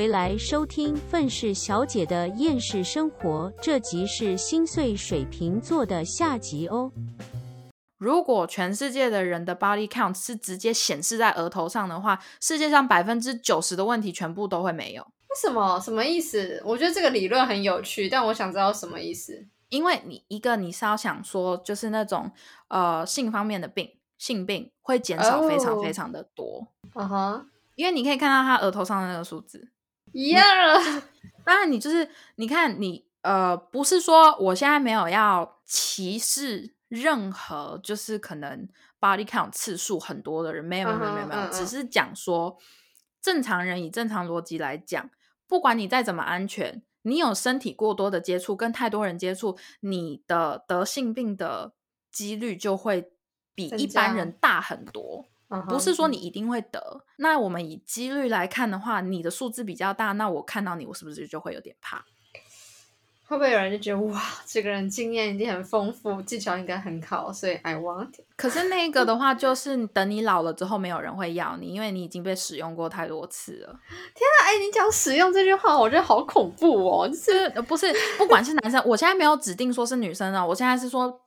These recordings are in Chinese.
回来收听愤世小姐的厌世生活，这集是心碎水瓶座的下集哦。如果全世界的人的 body count 是直接显示在额头上的话，世界上百分之九十的问题全部都会没有。为什么？什么意思？我觉得这个理论很有趣，但我想知道什么意思。因为你一个你是要想说，就是那种呃性方面的病，性病会减少非常非常的多。嗯哼，因为你可以看到他额头上的那个数字。呀，当然你就是你看你呃，不是说我现在没有要歧视。任何就是可能 body count 次数很多的人，没有没有没有没有，只是讲说正常人以正常逻辑来讲，不管你再怎么安全，你有身体过多的接触，跟太多人接触，你的得性病的几率就会比一般人大很多。不是说你一定会得，那我们以几率来看的话，你的数字比较大，那我看到你，我是不是就会有点怕？会不会有人就觉得哇，这个人经验一定很丰富，技巧应该很好，所以 I want。可是那个的话，就是等你老了之后，没有人会要你，因为你已经被使用过太多次了。天啊，哎，你讲使用这句话，我觉得好恐怖哦！就是不是，不管是男生，我现在没有指定说是女生啊，我现在是说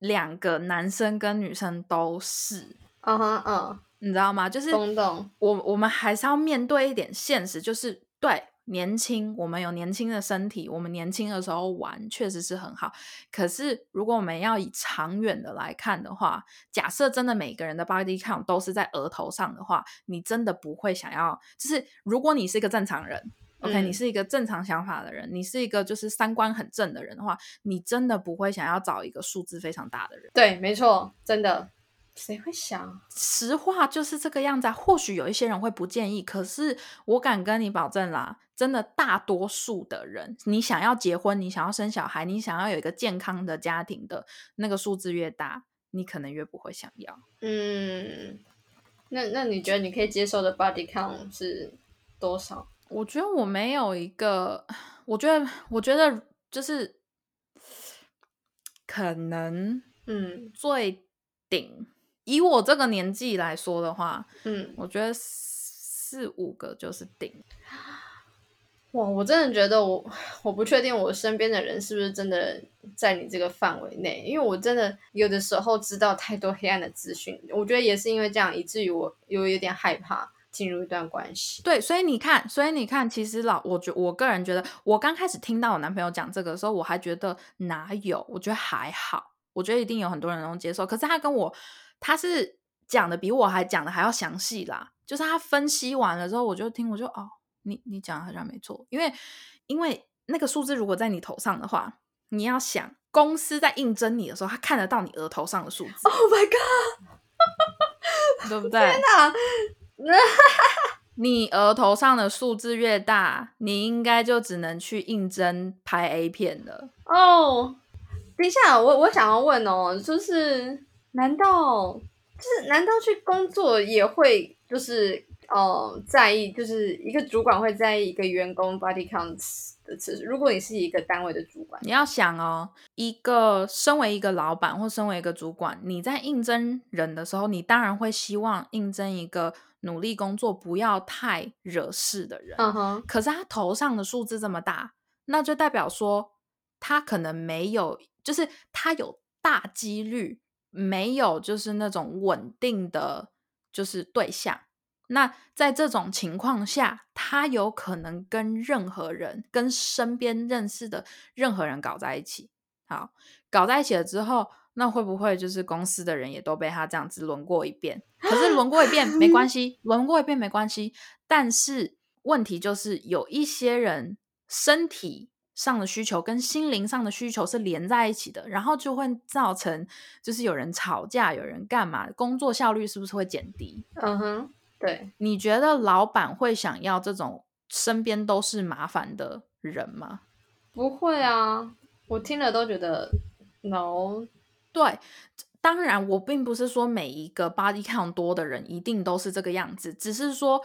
两个男生跟女生都是。嗯哼嗯，你知道吗？就是懂懂。我我们还是要面对一点现实，就是对。年轻，我们有年轻的身体，我们年轻的时候玩确实是很好。可是，如果我们要以长远的来看的话，假设真的每个人的 body count 都是在额头上的话，你真的不会想要。就是如果你是一个正常人，OK，你是一个正常想法的人，你是一个就是三观很正的人的话，你真的不会想要找一个数字非常大的人。对，没错，真的。谁会想？实话就是这个样子啊。或许有一些人会不建议，可是我敢跟你保证啦，真的大多数的人，你想要结婚，你想要生小孩，你想要有一个健康的家庭的那个数字越大，你可能越不会想要。嗯，那那你觉得你可以接受的 body count 是多少？我觉得我没有一个，我觉得我觉得就是可能，嗯，最顶。以我这个年纪来说的话，嗯，我觉得四五个就是顶。哇，我真的觉得我我不确定我身边的人是不是真的在你这个范围内，因为我真的有的时候知道太多黑暗的资讯，我觉得也是因为这样，以至于我有有点害怕进入一段关系。对，所以你看，所以你看，其实老我觉我个人觉得，我刚开始听到我男朋友讲这个的时候，我还觉得哪有，我觉得还好，我觉得一定有很多人能接受，可是他跟我。他是讲的比我还讲的还要详细啦，就是他分析完了之后，我就听，我就哦，你你讲的好像没错，因为因为那个数字如果在你头上的话，你要想公司在应征你的时候，他看得到你额头上的数字。Oh my god，对不对？天哪！你额头上的数字越大，你应该就只能去应征拍 A 片了。哦，等一下，我我想要问哦，就是。难道就是难道去工作也会就是呃在意，就是一个主管会在意一个员工 body counts 的次数？如果你是一个单位的主管，你要想哦，一个身为一个老板或身为一个主管，你在应征人的时候，你当然会希望应征一个努力工作、不要太惹事的人。嗯哼。可是他头上的数字这么大，那就代表说他可能没有，就是他有大几率。没有，就是那种稳定的，就是对象。那在这种情况下，他有可能跟任何人、跟身边认识的任何人搞在一起。好，搞在一起了之后，那会不会就是公司的人也都被他这样子轮过一遍？可是轮过一遍没关系，轮过一遍没关系。但是问题就是有一些人身体。上的需求跟心灵上的需求是连在一起的，然后就会造成就是有人吵架，有人干嘛，工作效率是不是会减低？嗯哼，对。你觉得老板会想要这种身边都是麻烦的人吗？不会啊，我听了都觉得 no。对，当然我并不是说每一个 body count 多的人一定都是这个样子，只是说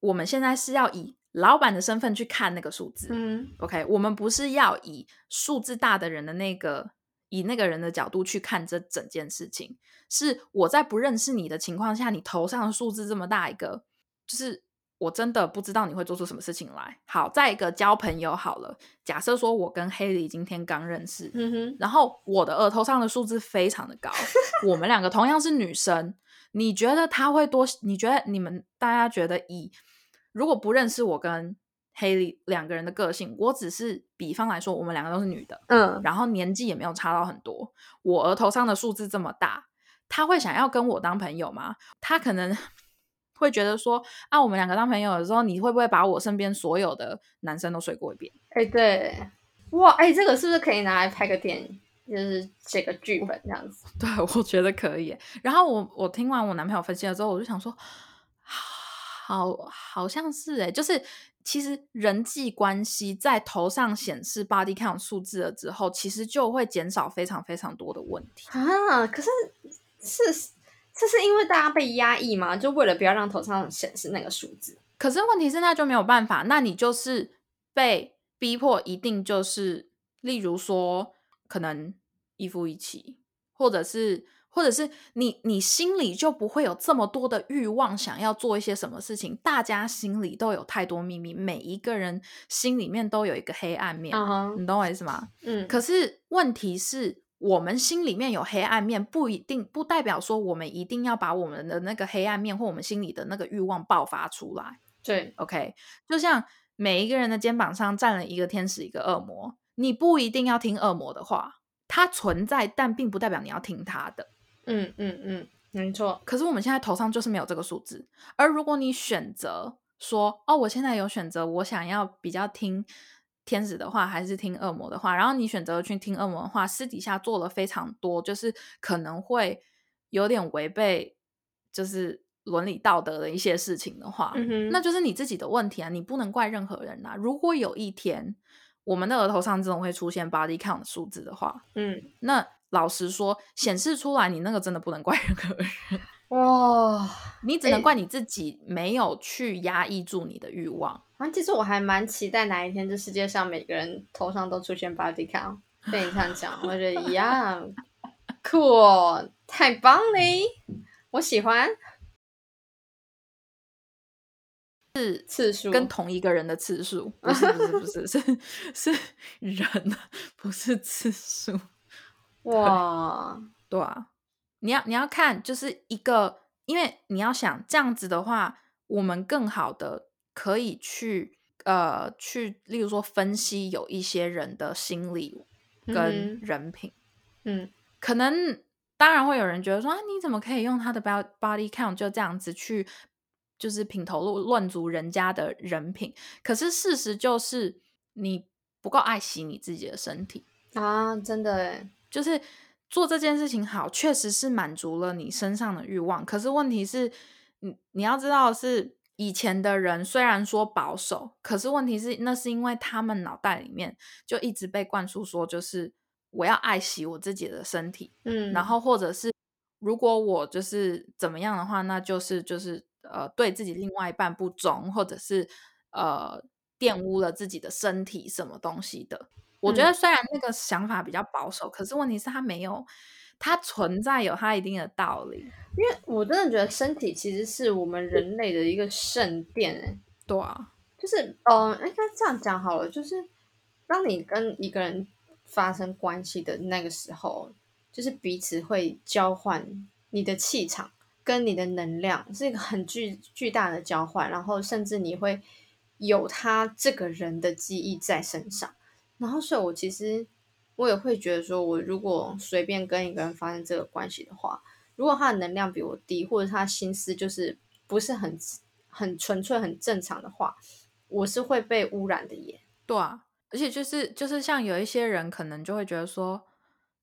我们现在是要以。老板的身份去看那个数字，嗯，OK，我们不是要以数字大的人的那个，以那个人的角度去看这整件事情。是我在不认识你的情况下，你头上的数字这么大一个，就是我真的不知道你会做出什么事情来。好，再一个交朋友好了，假设说我跟黑莉今天刚认识，嗯哼，然后我的额头上的数字非常的高，我们两个同样是女生，你觉得他会多？你觉得你们大家觉得以如果不认识我跟黑莉两个人的个性，我只是比方来说，我们两个都是女的，嗯，然后年纪也没有差到很多，我额头上的数字这么大，他会想要跟我当朋友吗？他可能 会觉得说啊，我们两个当朋友的时候，你会不会把我身边所有的男生都睡过一遍？哎、对，哇，哎、这个是不是可以拿来拍个电影？就是写个剧本这样子。对，我觉得可以。然后我我听完我男朋友分析了之后，我就想说，好好像是哎，就是其实人际关系在头上显示 body count 数字了之后，其实就会减少非常非常多的问题。啊，可是是这是因为大家被压抑吗？就为了不要让头上显示那个数字？可是问题是，那就没有办法，那你就是被逼迫，一定就是，例如说，可能一夫一妻，或者是，或者是你你心里就不会有这么多的欲望，想要做一些什么事情。大家心里都有太多秘密，每一个人心里面都有一个黑暗面，你懂我意思吗？嗯，可是问题是我们心里面有黑暗面，不一定不代表说我们一定要把我们的那个黑暗面或我们心里的那个欲望爆发出来。对，OK，就像每一个人的肩膀上站了一个天使，一个恶魔，你不一定要听恶魔的话，它存在，但并不代表你要听它的。嗯嗯嗯，没错，可是我们现在头上就是没有这个数字，而如果你选择说，哦，我现在有选择，我想要比较听天使的话，还是听恶魔的话，然后你选择去听恶魔的话，私底下做了非常多，就是可能会有点违背，就是伦理道德的一些事情的话，那就是你自己的问题啊，你不能怪任何人啊。如果有一天我们的额头上这种会出现 body count 的数字的话，嗯，那老实说，显示出来你那个真的不能怪任何人。哇，你只能怪你自己没有去压抑住你的欲望。啊，其实我还蛮期待哪一天这世界上每个人头上都出现 body count。被你这样讲，我觉得一样酷哦，太棒嘞，我喜欢。是次数跟同一个人的次数，不是不是不是 是是人，不是次数。哇，对啊，你要你要看，就是一个，因为你要想这样子的话，我们更好的可以去呃去，例如说分析有一些人的心理跟嗯人品，嗯。可能当然会有人觉得说啊，你怎么可以用他的 bo- body count 就这样子去，就是品头论论足人家的人品？可是事实就是你不够爱惜你自己的身体，啊，真的哎，就是做这件事情好，确实是满足了你身上的欲望。可是问题是，你你要知道是。以前的人虽然说保守，可是问题是，那是因为他们脑袋里面就一直被灌输说，就是我要爱惜我自己的身体，嗯，然后或者是如果我就是怎么样的话，那就是就是呃对自己另外一半不忠，或者是呃玷污了自己的身体什么东西的。我觉嗯。得虽然那个想法比较保守，可是问题是它没有，它存在有它一定的道理。因为我真的觉得身体其实是我们人类的一个圣殿哎，对啊，就是嗯，应该这样讲好了，就是当你跟一个人发生关系的那个时候，就是彼此会交换你的气场跟你的能量，是一个很巨巨大的交换，然后甚至你会有他这个人的记忆在身上，然后所以我其实我也会觉得说，我如果随便跟一个人发生这个关系的话，如果他的能量比我低，或者他心思就是不是很很纯粹、很正常的话，我是会被污染的耶。对啊，而且就是就是像有一些人可能就会觉得说，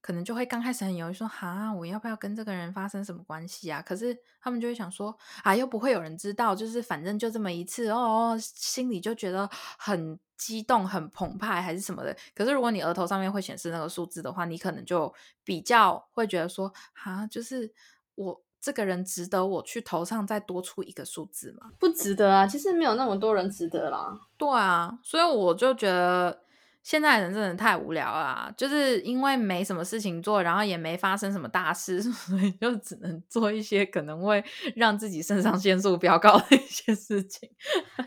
可能就会刚开始很犹豫说，哈，我要不要跟这个人发生什么关系啊？可是他们就会想说，啊，又不会有人知道，就是反正就这么一次哦，心里就觉得很激动、很澎湃还是什么的。可是如果你额头上面会显示那个数字的话，你可能就比较会觉得说，哈，就是我这个人值得我去头上再多出一个数字吗？不值得啊，其实没有那么多人值得啦。对啊，所以我就觉得现在人真的太无聊了啊，就是因为没什么事情做，然后也没发生什么大事，所以就只能做一些可能会让自己肾上腺素飙高的一些事情。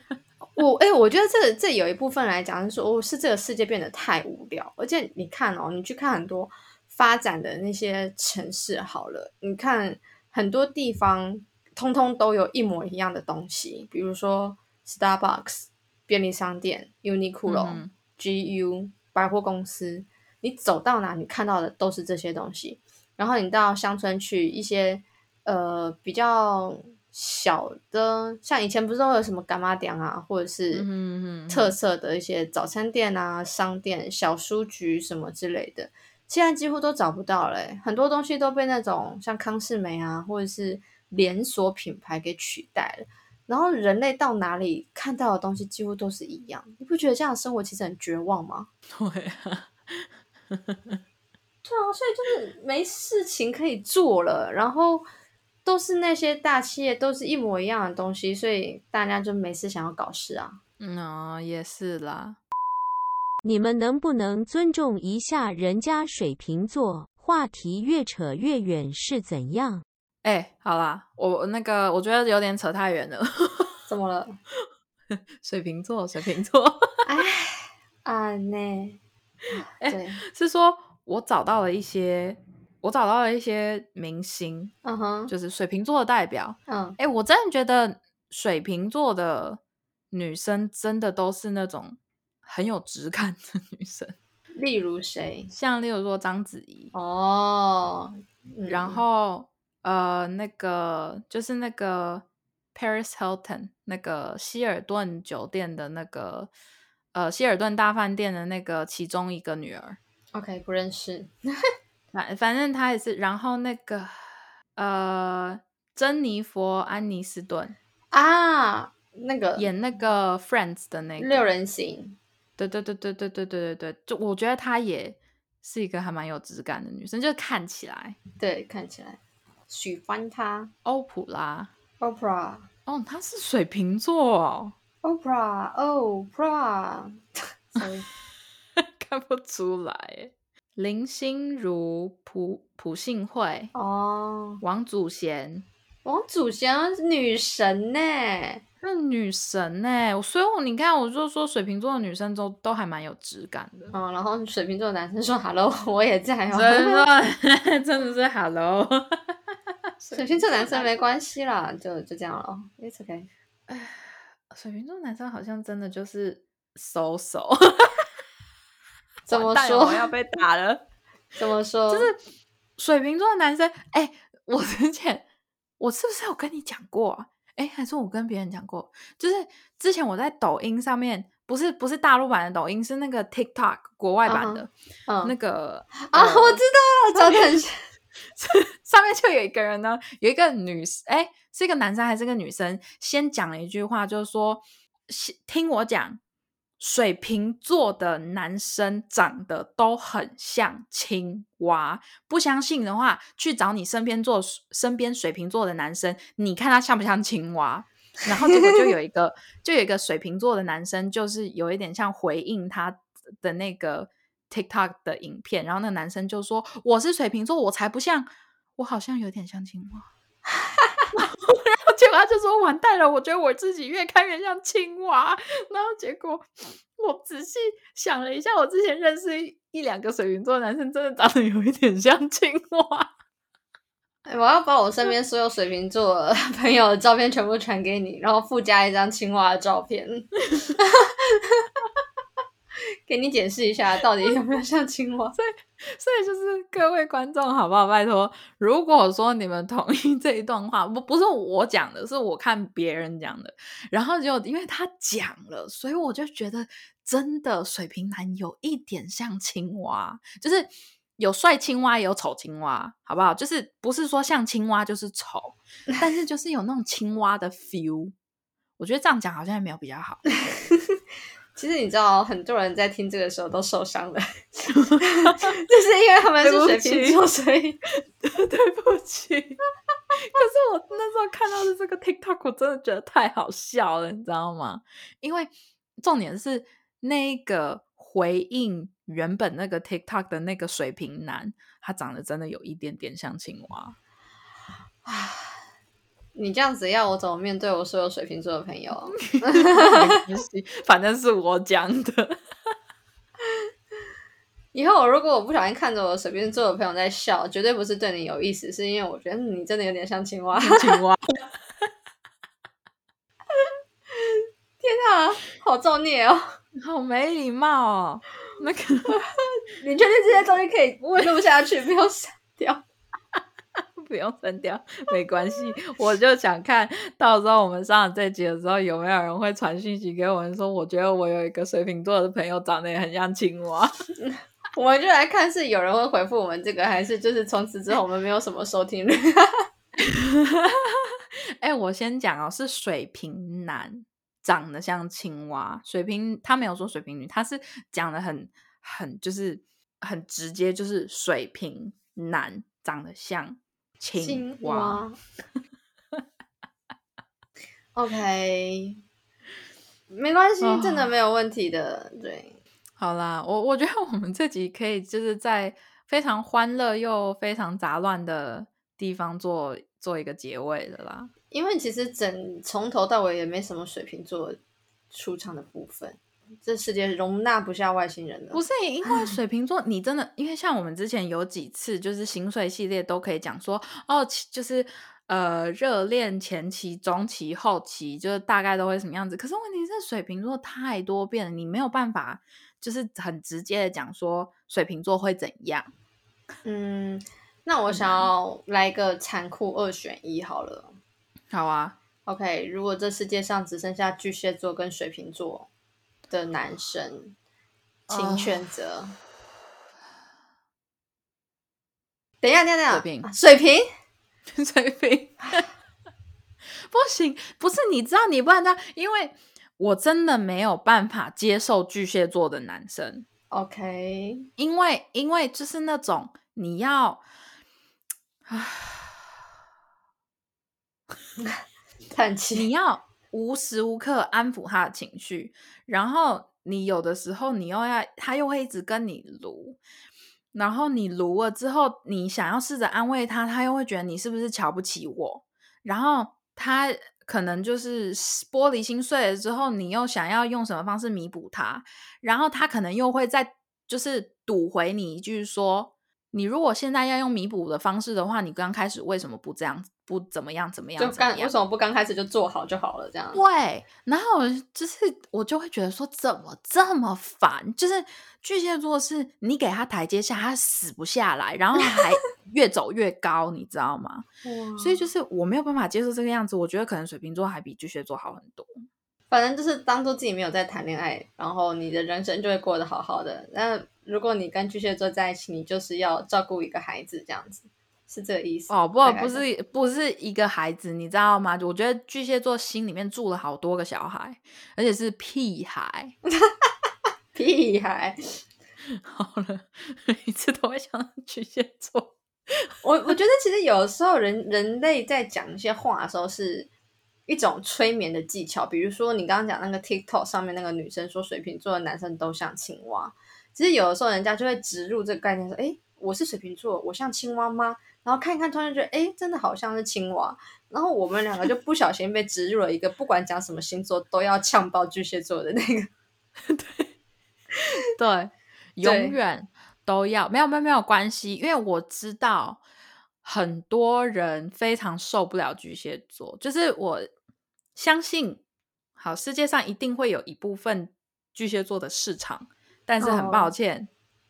我哎、我觉得这这有一部分来讲是说，哦，是这个世界变得太无聊，而且你看哦，你去看很多发展的那些城市好了，你看很多地方通通都有一模一样的东西，比如说 Starbucks、便利商店、Uniqlo、嗯 GU 百货公司，你走到哪你看到的都是这些东西。然后你到乡村去一些呃比较小的，像以前不是都有什么干妈店啊，或者是特色的一些早餐店啊、商店、小书局什么之类的，现在几乎都找不到了欸、很多东西都被那种像康士美啊，或者是连锁品牌给取代了。然后人类到哪里看到的东西几乎都是一样，你不觉得这样的生活其实很绝望吗？对啊，对啊，所以就是没事情可以做了，然后都是那些大企业都是一模一样的东西，所以大家就没事想要搞事啊。嗯哦，也是啦。你们能不能尊重一下人家水瓶座？话题越扯越远是怎样？哎、好啦，我那个我觉得有点扯太远了。怎么了？水瓶座，水瓶座哎，啊呢？哎对，是说我找到了一些，我找到了一些明星，嗯哼，就是水瓶座的代表。嗯，哎、我真的觉得水瓶座的女生真的都是那种很有质感的女生，例如谁？像例如说章子怡，哦，嗯然后呃，那个就是那个 Paris Hilton 那个希尔顿酒店的那个呃希尔顿大饭店的那个其中一个女儿，OK 不认识。反反正她也是，然后那个呃珍妮佛安妮斯顿啊，那个演那个 Friends 的那个六人行，对对对对对对对对对，就我觉得她也是一个还蛮有质感的女生，就是看起来对，看起来喜欢他。欧普拉 Oprah，Oprah，哦，他是水瓶座哦。Oprah，Sorry，看不出来。林心如、朴朴信惠、哦，王祖贤，王祖贤是女神呢。那女神呢、所以我你看，我就说水瓶座的女生都都还蛮有质感的。嗯，然后水瓶座的男生说 “hello”，我也在哦。真的真的是 hello，水瓶座男生没关系啦，就就这样了。It's okay。水瓶座男生好像真的就是收手，怎么说我要被打了。怎么说？就是水瓶座的男生，哎、我之前我是不是有跟你讲过啊？哎、还是我跟别人讲过？就是之前我在抖音上面，不是不是大陆版的抖音，是那个 TikTok 国外版的、嗯那个啊，呃我知道了，长得很像。上面就有一个人呢，有一个女，哎，是一个男生还是个女生？先讲了一句话，就是说，听我讲，水瓶座的男生长得都很像青蛙。不相信的话，去找你身边做身边水瓶座的男生，你看他像不像青蛙？然后结果就有一个，就有一个水瓶座的男生，就是有一点像回应他的那个 TikTok 的影片，然后那男生就说：“我是水瓶座，我才不像，我好像有点像青蛙。”然后结果他就说：“完蛋了，我觉得我自己越看越像青蛙。”然后结果我仔细想了一下，我之前认识一一两个水瓶座男生，真的长得有一点像青蛙。我要把我身边所有水瓶座朋友的照片全部传给你，然后附加一张青蛙的照片，给你解释一下到底有没有像青蛙。所以所以就是各位观众，好不好？拜托，如果说你们同意这一段话，不不是我讲的，是我看别人讲的，然后就因为他讲了，所以我就觉得真的水瓶男有一点像青蛙，就是有帅青蛙也有丑青蛙，好不好？就是不是说像青蛙就是丑，但是就是有那种青蛙的 feel。我觉得这样讲好像也没有比较好。其实你知道，很多人在听这个时候都受伤了，就是因为他们是水瓶座，所以 对不起。可是我那时候看到的这个 TikTok，我真的觉得太好笑了，你知道吗？因为重点是那个回应原本那个 TikTok 的那个水瓶男，他长得真的有一点点像青蛙。啊，你这样子要我怎么面对我所有水瓶座的朋友？没关系，反正是我讲的。以后如果我不小心看着我水瓶座的朋友在笑，绝对不是对你有意思，是因为我觉得你真的有点像青蛙。青蛙，天啊，好造孽哦！好没礼貌哦。那个，你确定这些东西可以录下去，不用删掉？不用删掉，没关系。我就想看到时候我们上了这集的时候，有没有人会传讯息给我们说，我觉得我有一个水瓶座的朋友长得也很像青蛙。我们就来看是有人会回复我们这个，还是就是从此之后我们没有什么收听率。哎、我先讲哦，是水瓶男长得像青蛙，水瓶他没有说水瓶女，他是讲的很很就是很直接，就是水瓶男长得像青青蛙。蛙。OK，没关系，真的哦没有问题的。对，好啦，我我觉得我们这集可以就是在非常欢乐又非常杂乱的地方做做一个结尾的啦。因为其实整从头到尾也没什么水瓶座出场的部分，这世界容纳不下外星人的。不是因为水瓶座，你真的因为像我们之前有几次就是心碎系列都可以讲说哦，其就是呃热恋前期、中期、后期，就是大概都会什么样子。可是问题是水瓶座太多变了，你没有办法就是很直接的讲说水瓶座会怎样。嗯，那我想要来一个残酷二选一好了。好啊，OK，如果这世界上只剩下巨蟹座跟水瓶座的男生，请哦选择。等一下，等一下，水瓶等水平，水平 不行，不是你知道你不然他，因为我真的没有办法接受巨蟹座的男生。OK，因为因为就是那种你要，啊叹气。你要无时无刻安抚他的情绪，然后你有的时候你又要他又会一直跟你撸，然后你撸了之后，你想要试着安慰他，他又会觉得你是不是瞧不起我，然后他可能就是玻璃心碎了之后，你又想要用什么方式弥补他，然后他可能又会再就是堵回你一句说。你如果现在要用弥补的方式的话，你刚开始为什么不这样子不怎么样怎么样？就怎么样刚为什么不刚开始就做好就好了？这样对，然后就是我就会觉得说，怎么这么烦？就是巨蟹座是你给他台阶下，他死不下来，然后还 越走越高，你知道吗？所以就是我没有办法接受这个样子。我觉得可能水瓶座还比巨蟹座好很多。反正就是当做自己没有在谈恋爱，然后你的人生就会过得好好的。那如果你跟巨蟹座在一起，你就是要照顾一个孩子，这样子是这个意思哦，不不是不是一个孩子，你知道吗？我觉得巨蟹座心里面住了好多个小孩，而且是屁孩。屁孩。好了，每一次都会想到巨蟹座。我我觉得其实有时候人人类在讲一些话的时候，是一种催眠的技巧。比如说你刚刚讲那个 TikTok 上面那个女生说水瓶座的男生都像青蛙，其实有的时候人家就会植入这个概念说，哎，我是水瓶座，我像青蛙吗？然后看一看，突然觉得，诶，真的好像是青蛙。然后我们两个就不小心被植入了一个不管讲什么星座都要呛爆巨蟹座的那个。对对，永远都要没有没有没有关系，因为我知道很多人非常受不了巨蟹座，就是我相信，好，世界上一定会有一部分巨蟹座的市场，但是很抱哦歉，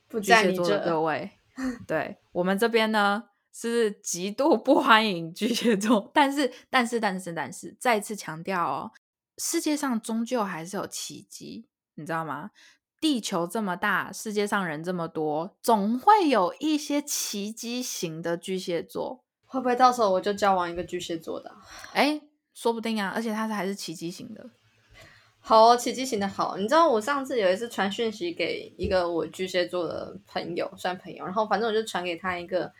不巨在你这蟹座的各位，对我们这边呢是极度不欢迎巨蟹座，但是但是但是但是再次强调哦，世界上终究还是有奇迹，你知道吗？地球这么大，世界上人这么多，总会有一些奇迹型的巨蟹座，会不会到时候我就交往一个巨蟹座的啊？哎，说不定啊，而且他是还是奇迹型的。好哦，奇迹型的好。你知道我上次有一次传讯息给一个我巨蟹座的朋友，算朋友，然后反正我就传给他一个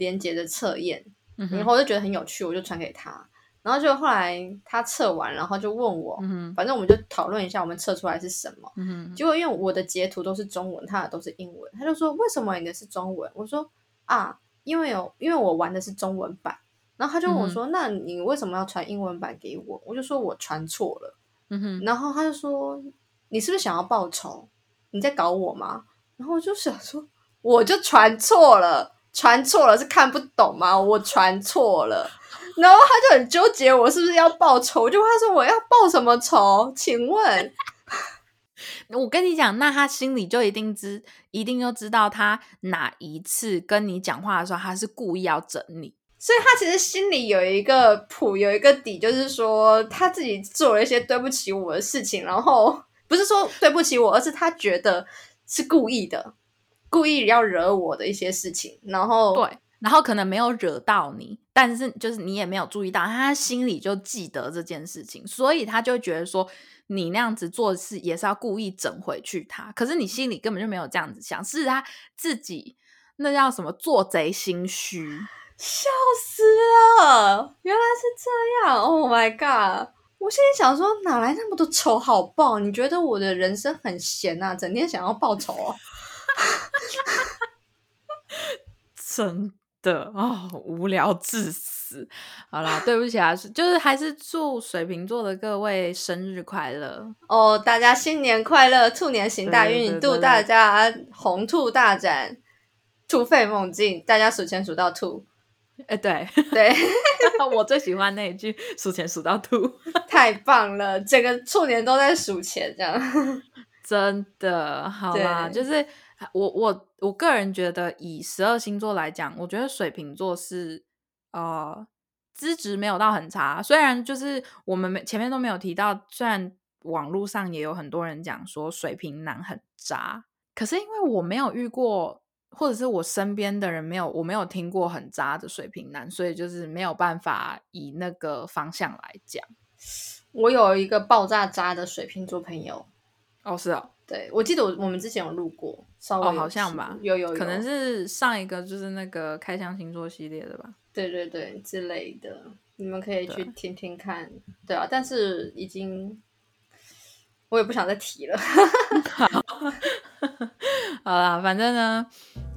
连接的测验，嗯，然后我就觉得很有趣，我就传给他。然后就后来他测完，然后就问我，嗯反正我们就讨论一下我们测出来是什么。嗯结果因为我的截图都是中文，他的都是英文，他就说为什么你的是中文？我说啊，因为有因为我玩的是中文版。然后他就问我说：“那你为什么要传英文版给我？”我就说我传错了。然后他就说：“你是不是想要报仇？你在搞我吗？”然后我就想说：“我就传错了，传错了是看不懂吗？我传错了。”然后他就很纠结，我是不是要报仇？我就问他说：“我要报什么仇？请问？”我跟你讲，那他心里就一定知，一定就知道他哪一次跟你讲话的时候，他是故意要整你。所以他其实心里有一个谱，有一个底，就是说他自己做了一些对不起我的事情，然后不是说对不起我，而是他觉得是故意的，故意要惹我的一些事情，然后对，然后可能没有惹到你，但是就是你也没有注意到，他心里就记得这件事情，所以他就觉得说你那样子做事也是要故意整回去他。可是你心里根本就没有这样子想，是他自己那叫什么做贼心虚。笑死了，原来是这样，Oh my god！我心里想说，哪来那么多仇好报？你觉得我的人生很闲啊，整天想要报仇哦？真的哦，无聊至死。好啦，对不起啊，就是还是祝水瓶座的各位生日快乐。哦，大家新年快乐，兔年行大运，祝大家红兔大展，突飞猛进，大家数钱数到吐。哎，对对，我最喜欢那一句“数钱数到吐太棒了，整个兔年都在数钱，这样。”，真的好啦，就是我我我个人觉得，以十二星座来讲，我觉得水瓶座是呃资质没有到很差，虽然就是我们没前面都没有提到，虽然网络上也有很多人讲说水瓶男很渣，可是因为我没有遇过。或者是我身边的人没有，我没有听过很渣的水瓶男，所以就是没有办法以那个方向来讲。我有一个爆炸渣的水瓶座朋友，哦，是哦，对我记得我我们之前有录过，稍微哦，好像吧，有有有，可能是上一个就是那个开箱星座系列的吧。对对对之类的，你们可以去对听听看。对啊，但是已经我也不想再提了。好啦，反正呢，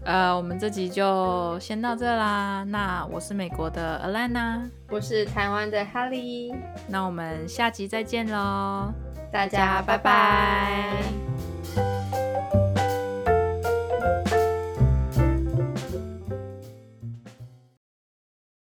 呃，我们这集就先到这啦。那我是美国的 Alana，我是台湾的哈利，那我们下集再见喽，大家拜拜。